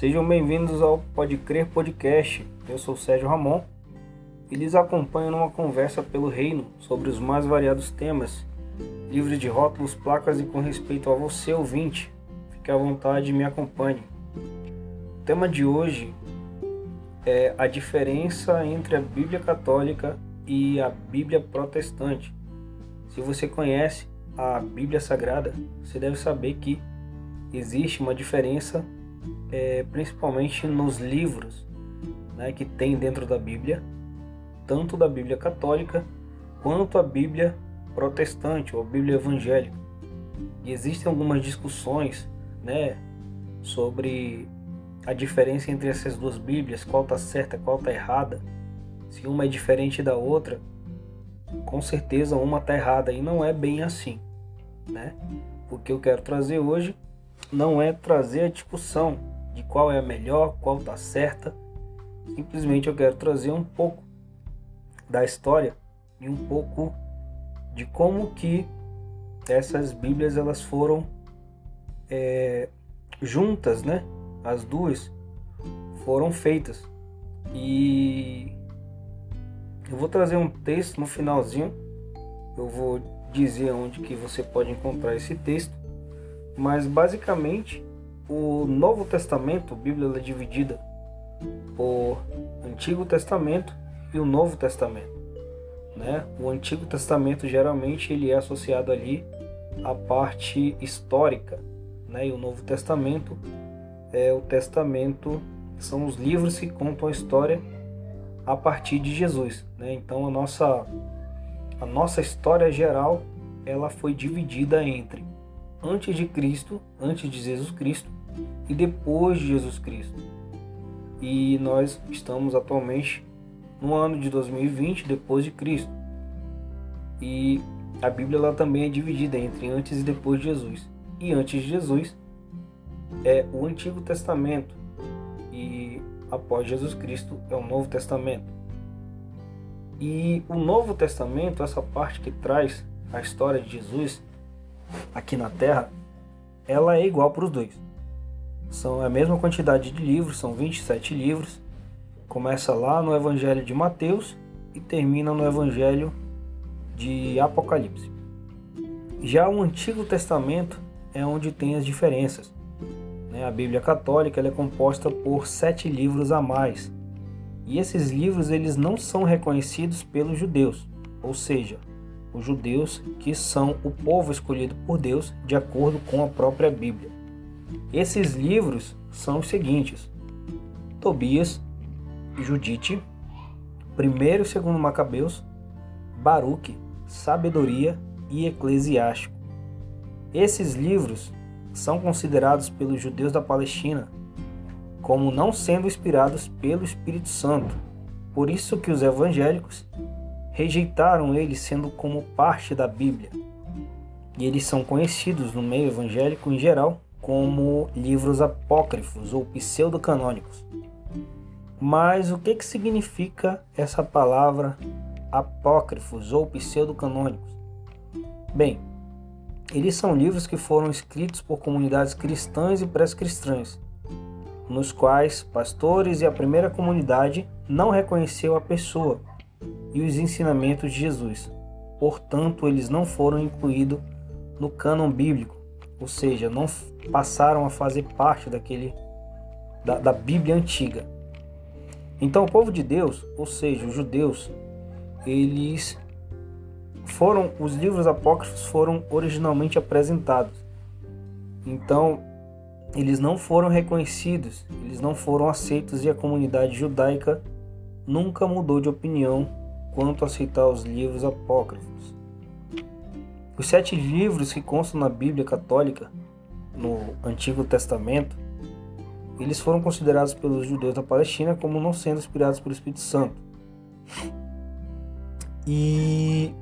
Sejam bem-vindos ao Pode Crer Podcast. Eu sou Sérgio Ramon e lhes acompanho numa conversa pelo reino sobre os mais variados temas, livres de rótulos, placas e com respeito a você ouvinte. Fique à vontade e me acompanhe. O tema de hoje é a diferença entre a Bíblia Católica e a Bíblia Protestante. Se você conhece a Bíblia Sagrada, você deve saber que existe uma diferença, é, principalmente nos livros né, que tem dentro da Bíblia, tanto da Bíblia Católica quanto a Bíblia Protestante ou a Bíblia Evangélica. E existem algumas discussões né, sobre a diferença entre essas duas Bíblias, qual está certa, qual está errada, se uma é diferente da outra, com certeza uma está errada e não é bem assim, né? O que eu quero trazer hoje não é trazer a discussão de qual é a melhor, qual está certa, simplesmente eu quero trazer um pouco da história e um pouco de como que essas Bíblias elas foram é, juntas, né? As duas foram feitas e eu vou trazer um texto no finalzinho. Eu vou dizer onde que você pode encontrar esse texto, mas basicamente o Novo Testamento, a Bíblia é dividida por Antigo Testamento e o Novo Testamento. Né? O Antigo Testamento geralmente ele é associado ali à parte histórica, né? E o Novo Testamento é o Testamento, são os livros que contam a história a partir de Jesus, né? Então a nossa a nossa história geral ela foi dividida entre antes de Cristo, antes de Jesus Cristo e depois de Jesus Cristo. E nós estamos atualmente no ano de 2020 depois de Cristo. E a Bíblia ela também é dividida entre antes e depois de Jesus. E antes de Jesus é o Antigo Testamento e após Jesus Cristo é o Novo Testamento. E o Novo Testamento, essa parte que traz a história de Jesus aqui na Terra, ela é igual para os dois. São a mesma quantidade de livros, são 27 livros. Começa lá no Evangelho de Mateus e termina no Evangelho de Apocalipse. Já o Antigo Testamento é onde tem as diferenças. Né? A Bíblia Católica é composta por sete livros a mais. E esses livros eles não são reconhecidos pelos judeus, ou seja, os judeus que são o povo escolhido por Deus de acordo com a própria Bíblia. Esses livros são os seguintes: Tobias, Judite, 1 e 2 Macabeus, Baruque, Sabedoria e Eclesiástico. Esses livros são considerados pelos judeus da Palestina como não sendo inspirados pelo Espírito Santo. Por isso que os evangélicos rejeitaram eles sendo como parte da Bíblia. E eles são conhecidos no meio evangélico em geral como livros apócrifos ou pseudocanônicos. Mas o que, que significa essa palavra apócrifos ou pseudocanônicos? Bem, eles são livros que foram escritos por comunidades cristãs e pré-cristãs, nos quais pastores e a primeira comunidade não reconheceu a pessoa e os ensinamentos de Jesus. Portanto, eles não foram incluídos no cânon bíblico, ou seja, não passaram a fazer parte daquele da, da Bíblia antiga. Então, o povo de Deus, ou seja, os judeus, eles foram os livros apócrifos foram originalmente apresentados. Então, eles não foram reconhecidos, eles não foram aceitos e a comunidade judaica nunca mudou de opinião quanto a aceitar os livros apócrifos. Os sete livros que constam na Bíblia Católica, no Antigo Testamento, eles foram considerados pelos judeus da Palestina como não sendo inspirados pelo Espírito Santo. E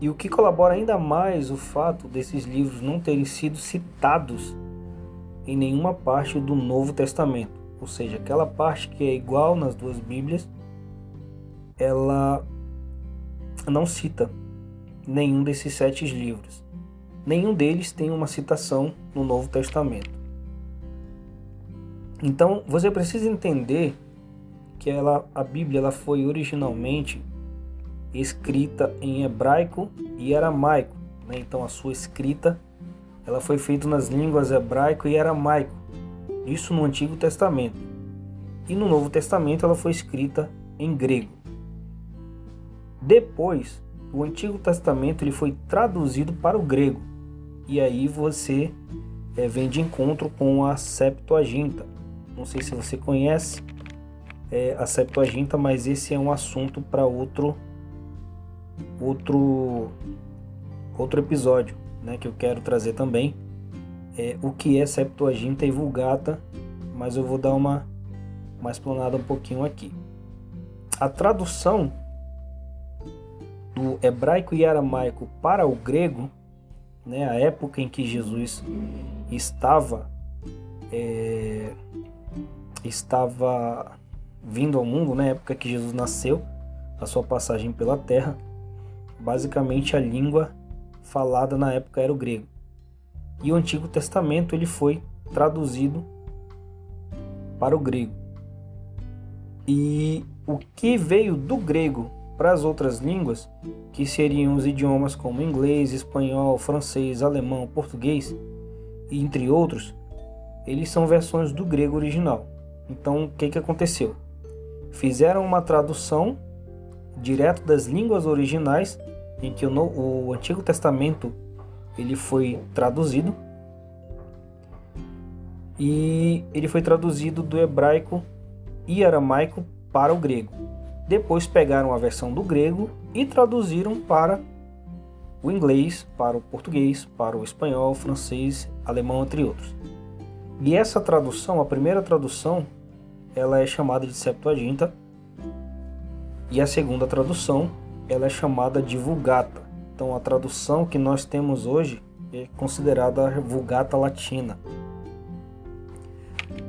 e o que colabora ainda mais o fato desses livros não terem sido citados em nenhuma parte do Novo Testamento, ou seja, aquela parte que é igual nas duas Bíblias, ela não cita nenhum desses sete livros. Nenhum deles tem uma citação no Novo Testamento. Então você precisa entender que ela, a Bíblia ela foi originalmente escrita em hebraico e aramaico. Né? Então a sua escrita ela foi feita nas línguas hebraico e aramaico. Isso no Antigo Testamento. E no Novo Testamento ela foi escrita em grego. Depois, o Antigo Testamento ele foi traduzido para o grego. E aí você é, vem de encontro com a Septuaginta. Não sei se você conhece é, a Septuaginta, mas esse é um assunto para outro outro outro episódio, né, que eu quero trazer também. É, o que é Septuaginta e Vulgata, mas eu vou dar uma uma explanada um pouquinho aqui. A tradução do hebraico e aramaico para o grego, né, a época em que Jesus estava é, estava vindo ao mundo, na né, época que Jesus nasceu, a sua passagem pela terra, basicamente a língua falada na época era o grego. E o Antigo Testamento ele foi traduzido para o grego. E o que veio do grego para as outras línguas, que seriam os idiomas como inglês, espanhol, francês, alemão, português, entre outros, eles são versões do grego original. Então, o que, que aconteceu? Fizeram uma tradução direto das línguas originais, em que o, o Antigo Testamento ele foi traduzido e ele foi traduzido do hebraico e aramaico para o grego. Depois pegaram a versão do grego e traduziram para o inglês, para o português, para o espanhol, francês, alemão, entre outros. E essa tradução, a primeira tradução, ela é chamada de Septuaginta e a segunda tradução, ela é chamada de Vulgata. Então a tradução que nós temos hoje é considerada a Vulgata Latina.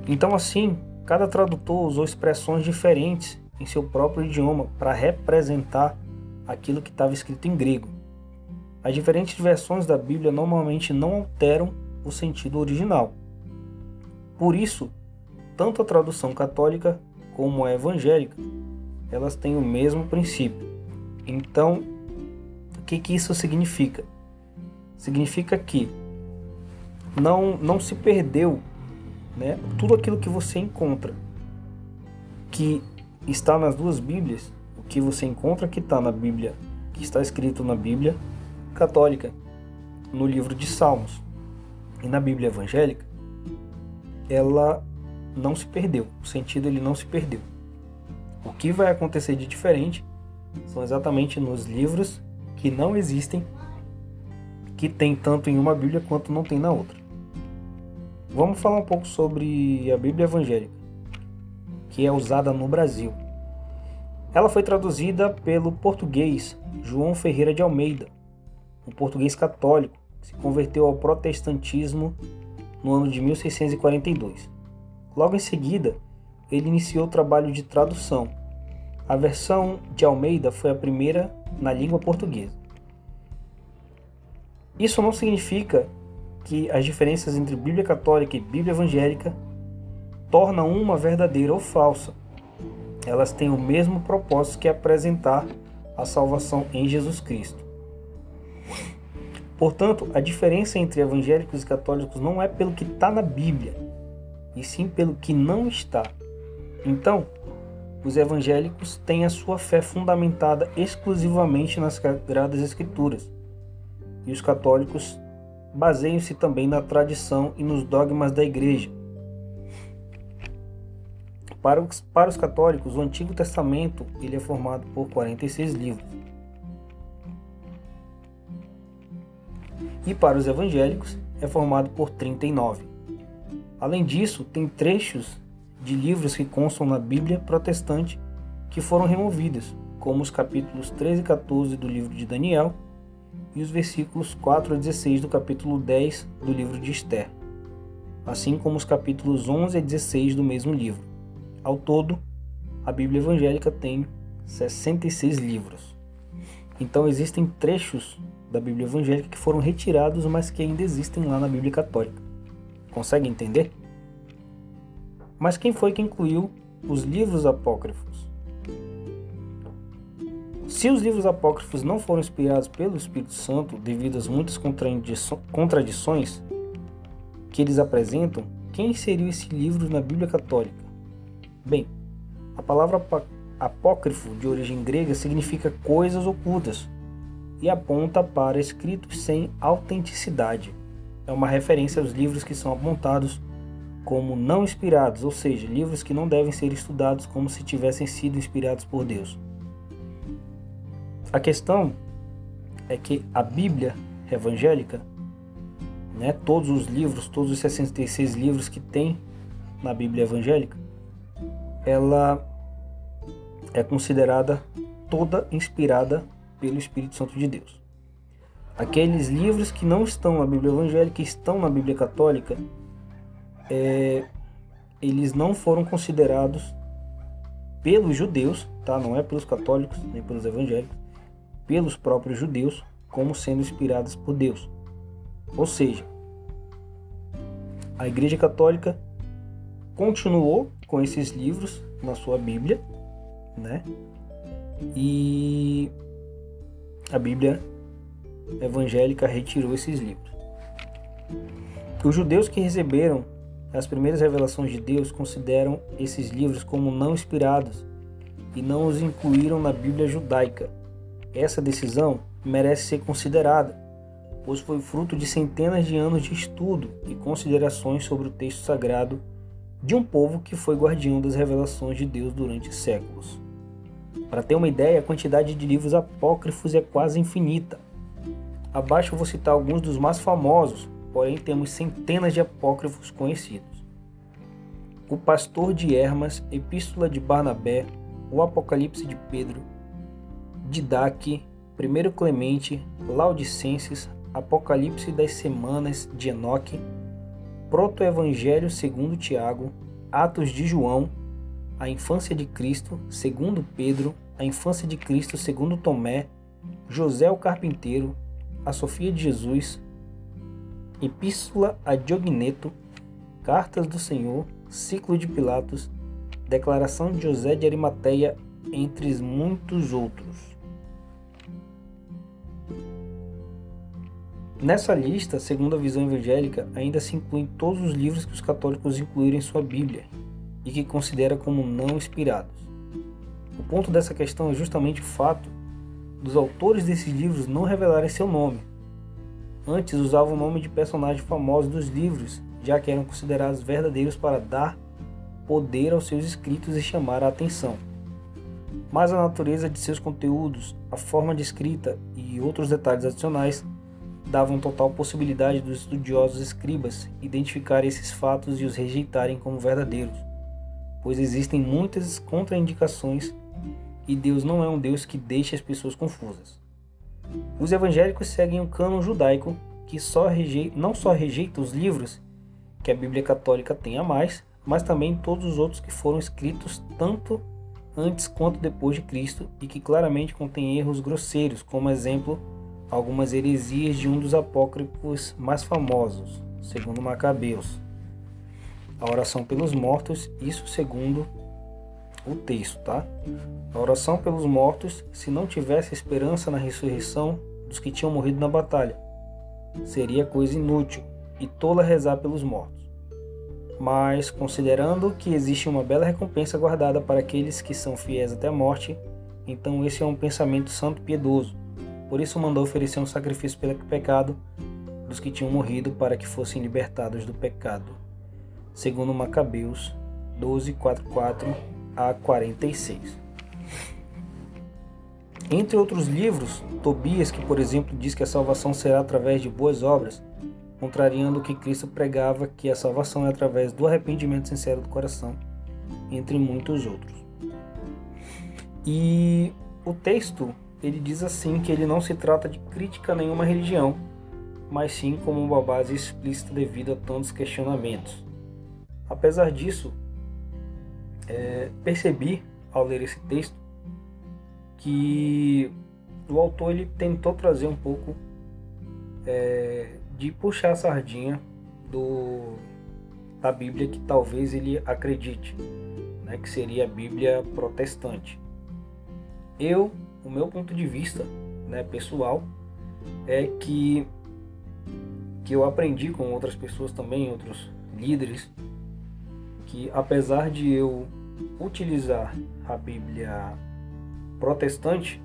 Então assim, cada tradutor usou expressões diferentes em seu próprio idioma para representar aquilo que estava escrito em grego. As diferentes versões da Bíblia normalmente não alteram o sentido original. Por isso, tanto a tradução católica como a evangélica, elas têm o mesmo princípio. Então, o que, que isso significa? Significa que não, não se perdeu né, tudo aquilo que você encontra que está nas duas Bíblias, o que você encontra que está na Bíblia, que está escrito na Bíblia católica, no livro de Salmos e na Bíblia evangélica, ela não se perdeu. O sentido ele não se perdeu. O que vai acontecer de diferente são exatamente nos livros que não existem, que tem tanto em uma Bíblia quanto não tem na outra. Vamos falar um pouco sobre a Bíblia evangélica que é usada no Brasil. Ela foi traduzida pelo português João Ferreira de Almeida, um português católico que se converteu ao protestantismo no ano de 1642. Logo em seguida, ele iniciou o trabalho de tradução. A versão de Almeida foi a primeira na língua portuguesa. Isso não significa que as diferenças entre Bíblia católica e Bíblia evangélica torna uma verdadeira ou falsa. Elas têm o mesmo propósito que apresentar a salvação em Jesus Cristo. Portanto, a diferença entre evangélicos e católicos não é pelo que está na Bíblia, e sim pelo que não está. Então, os evangélicos têm a sua fé fundamentada exclusivamente nas Sagradas Escrituras, e os católicos baseiam-se também na tradição e nos dogmas da Igreja, para os, para os católicos, o Antigo Testamento ele é formado por 46 livros. E para os evangélicos é formado por 39. Além disso, tem trechos de livros que constam na Bíblia protestante que foram removidos, como os capítulos 13 e 14 do livro de Daniel e os versículos 4 a 16 do capítulo 10 do livro de Esther, assim como os capítulos 11 a 16 do mesmo livro. Ao todo, a Bíblia evangélica tem 66 livros. Então existem trechos da Bíblia evangélica que foram retirados, mas que ainda existem lá na Bíblia católica. Consegue entender? Mas quem foi que incluiu os livros apócrifos? Se os livros apócrifos não foram inspirados pelo Espírito Santo devido às muitas contradições que eles apresentam, quem inseriu esse livro na Bíblia Católica? Bem, a palavra apócrifo, de origem grega, significa coisas ocultas e aponta para escritos sem autenticidade. É uma referência aos livros que são apontados como não inspirados, ou seja, livros que não devem ser estudados como se tivessem sido inspirados por Deus. A questão é que a Bíblia evangélica, né, todos os livros, todos os 66 livros que tem na Bíblia evangélica, ela é considerada toda inspirada pelo Espírito Santo de Deus. Aqueles livros que não estão na Bíblia evangélica, estão na Bíblia católica, é, eles não foram considerados pelos judeus, tá? Não é pelos católicos nem pelos evangélicos, pelos próprios judeus como sendo inspirados por Deus. Ou seja, a Igreja Católica continuou com esses livros na sua Bíblia, né? E a Bíblia evangélica retirou esses livros. Os judeus que receberam as primeiras revelações de Deus consideram esses livros como não inspirados e não os incluíram na Bíblia judaica. Essa decisão merece ser considerada, pois foi fruto de centenas de anos de estudo e considerações sobre o texto sagrado de um povo que foi guardião das revelações de Deus durante séculos. Para ter uma ideia, a quantidade de livros apócrifos é quase infinita. Abaixo vou citar alguns dos mais famosos, porém temos centenas de apócrifos conhecidos. O Pastor de Hermas, Epístola de Barnabé, o Apocalipse de Pedro, Didaque, 1 Clemente, Laodicenses, Apocalipse das Semanas de Enoque, Proto-Evangelho segundo Tiago, Atos de João, A Infância de Cristo segundo Pedro, A Infância de Cristo segundo Tomé, José o Carpinteiro, A Sofia de Jesus, Epístola a Diogneto, Cartas do Senhor, Ciclo de Pilatos, Declaração de José de Arimateia, entre muitos outros. Nessa lista, segundo a visão evangélica, ainda se incluem todos os livros que os católicos incluíram em sua Bíblia e que considera como não inspirados. O ponto dessa questão é justamente o fato dos autores desses livros não revelarem seu nome. Antes usavam o nome de personagens famosos dos livros, já que eram considerados verdadeiros para dar poder aos seus escritos e chamar a atenção. Mas a natureza de seus conteúdos, a forma de escrita e outros detalhes adicionais davam total possibilidade dos estudiosos escribas identificarem esses fatos e os rejeitarem como verdadeiros, pois existem muitas contraindicações e Deus não é um Deus que deixa as pessoas confusas. Os evangélicos seguem o cânon judaico, que só rejeita, não só rejeita os livros que a Bíblia Católica tem a mais, mas também todos os outros que foram escritos tanto antes quanto depois de Cristo e que claramente contêm erros grosseiros, como exemplo algumas heresias de um dos apócrifos mais famosos, segundo Macabeus. A oração pelos mortos, isso segundo o texto, tá? A oração pelos mortos, se não tivesse esperança na ressurreição dos que tinham morrido na batalha, seria coisa inútil e tola rezar pelos mortos. Mas, considerando que existe uma bela recompensa guardada para aqueles que são fiéis até a morte, então esse é um pensamento santo piedoso por isso mandou oferecer um sacrifício pelo pecado dos que tinham morrido para que fossem libertados do pecado. Segundo Macabeus 12, 44 a 46. Entre outros livros, Tobias, que por exemplo diz que a salvação será através de boas obras, contrariando o que Cristo pregava que a salvação é através do arrependimento sincero do coração, entre muitos outros. E o texto ele diz assim que ele não se trata de crítica a nenhuma religião, mas sim como uma base explícita devido a tantos questionamentos. Apesar disso, é, percebi ao ler esse texto que o autor ele tentou trazer um pouco é, de puxar a sardinha do, da Bíblia que talvez ele acredite, né, que seria a Bíblia protestante. Eu, o meu ponto de vista, né, pessoal, é que que eu aprendi com outras pessoas também, outros líderes, que apesar de eu utilizar a Bíblia protestante,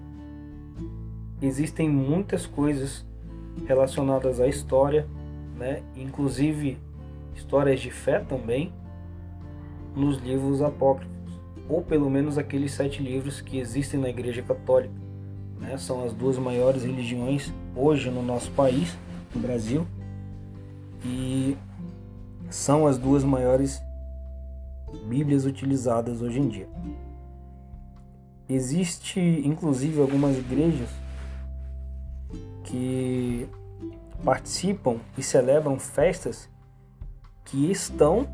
existem muitas coisas relacionadas à história, né? inclusive histórias de fé também, nos livros apócrifos, ou pelo menos aqueles sete livros que existem na Igreja Católica. Né? São as duas maiores religiões hoje no nosso país, no Brasil, e são as duas maiores Bíblias utilizadas hoje em dia. Existe inclusive algumas igrejas que participam e celebram festas que estão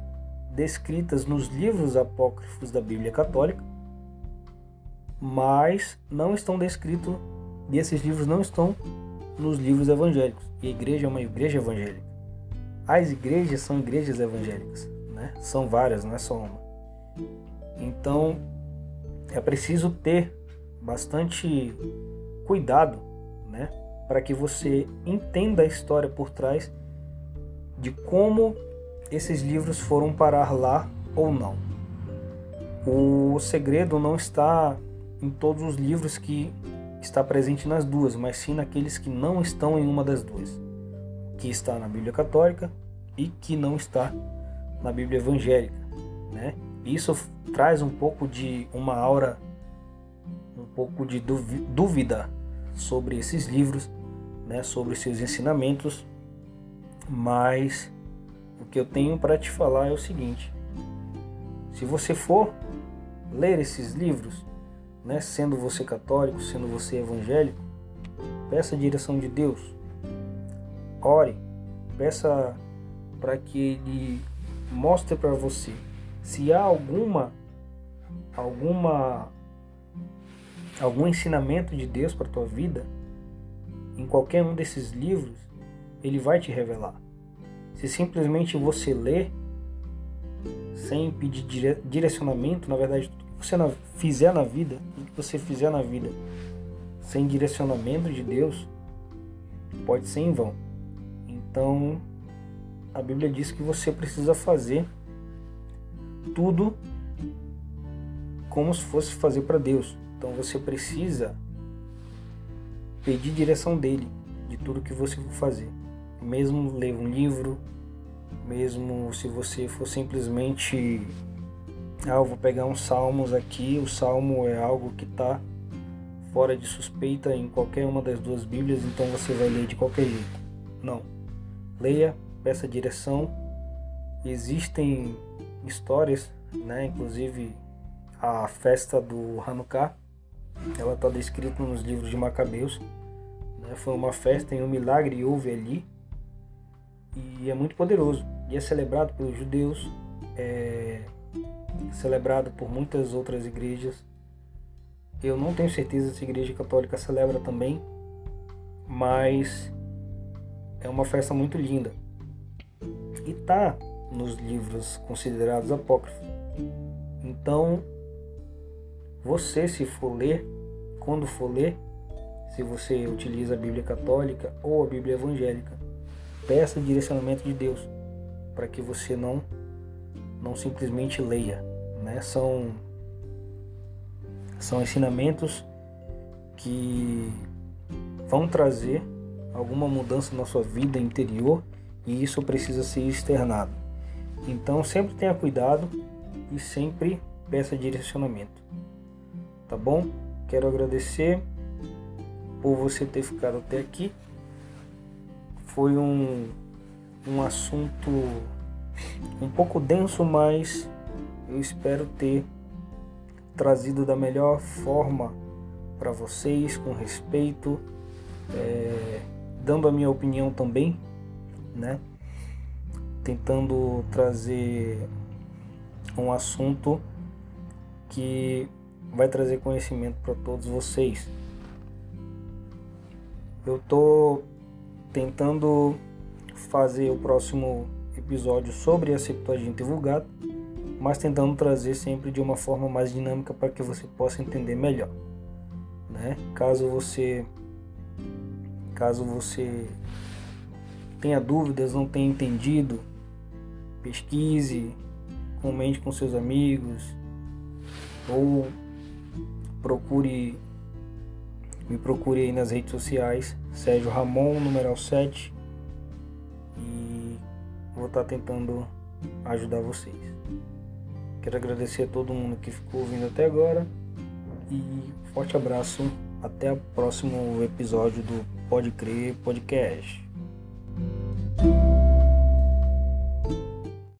descritas nos livros apócrifos da Bíblia Católica, mas não estão descritos e esses livros não estão nos livros evangélicos. E a igreja é uma igreja evangélica. As igrejas são igrejas evangélicas, né? São várias, não é só uma. Então, é preciso ter bastante cuidado, né, para que você entenda a história por trás de como esses livros foram parar lá ou não. O segredo não está em todos os livros que está presente nas duas, mas sim naqueles que não estão em uma das duas, que está na Bíblia Católica e que não está na Bíblia Evangélica, né? Isso traz um pouco de uma aura, um pouco de dúvida sobre esses livros, né, sobre seus ensinamentos, mas o que eu tenho para te falar é o seguinte: se você for ler esses livros, né, sendo você católico, sendo você evangélico, peça a direção de Deus, ore, peça para que Ele mostre para você se há alguma alguma algum ensinamento de Deus para tua vida em qualquer um desses livros, ele vai te revelar. Se simplesmente você ler sem pedir direcionamento, na verdade, tudo que você fizer na vida, tudo que você fizer na vida sem direcionamento de Deus, pode ser em vão. Então, a Bíblia diz que você precisa fazer tudo como se fosse fazer para Deus. Então você precisa pedir direção dele de tudo que você for fazer. Mesmo ler um livro, mesmo se você for simplesmente ah, eu vou pegar uns salmos aqui, o salmo é algo que está fora de suspeita em qualquer uma das duas Bíblias, então você vai ler de qualquer jeito. Não. Leia, peça direção. Existem histórias, né? Inclusive a festa do Hanukkah, ela está descrita nos livros de Macabeus. Né? Foi uma festa em um milagre houve ali e é muito poderoso e é celebrado pelos judeus, é celebrado por muitas outras igrejas. Eu não tenho certeza se a igreja católica celebra também, mas é uma festa muito linda. E tá nos livros considerados apócrifos. Então, você se for ler, quando for ler, se você utiliza a Bíblia católica ou a Bíblia evangélica, peça direcionamento de Deus para que você não não simplesmente leia, né? São são ensinamentos que vão trazer alguma mudança na sua vida interior e isso precisa ser externado. Então sempre tenha cuidado e sempre peça direcionamento. Tá bom? Quero agradecer por você ter ficado até aqui. Foi um, um assunto um pouco denso, mas eu espero ter trazido da melhor forma para vocês, com respeito, é, dando a minha opinião também, né? tentando trazer um assunto que vai trazer conhecimento para todos vocês. Eu estou tentando fazer o próximo episódios sobre a Septuaginta Vulgata, mas tentando trazer sempre de uma forma mais dinâmica para que você possa entender melhor. Né? Caso você caso você tenha dúvidas, não tenha entendido, pesquise, comente com seus amigos ou procure me procure aí nas redes sociais, Sérgio Ramon, numeral 7, e vou estar tentando ajudar vocês. Quero agradecer a todo mundo que ficou ouvindo até agora e forte abraço. Até o próximo episódio do Pode Crer Podcast.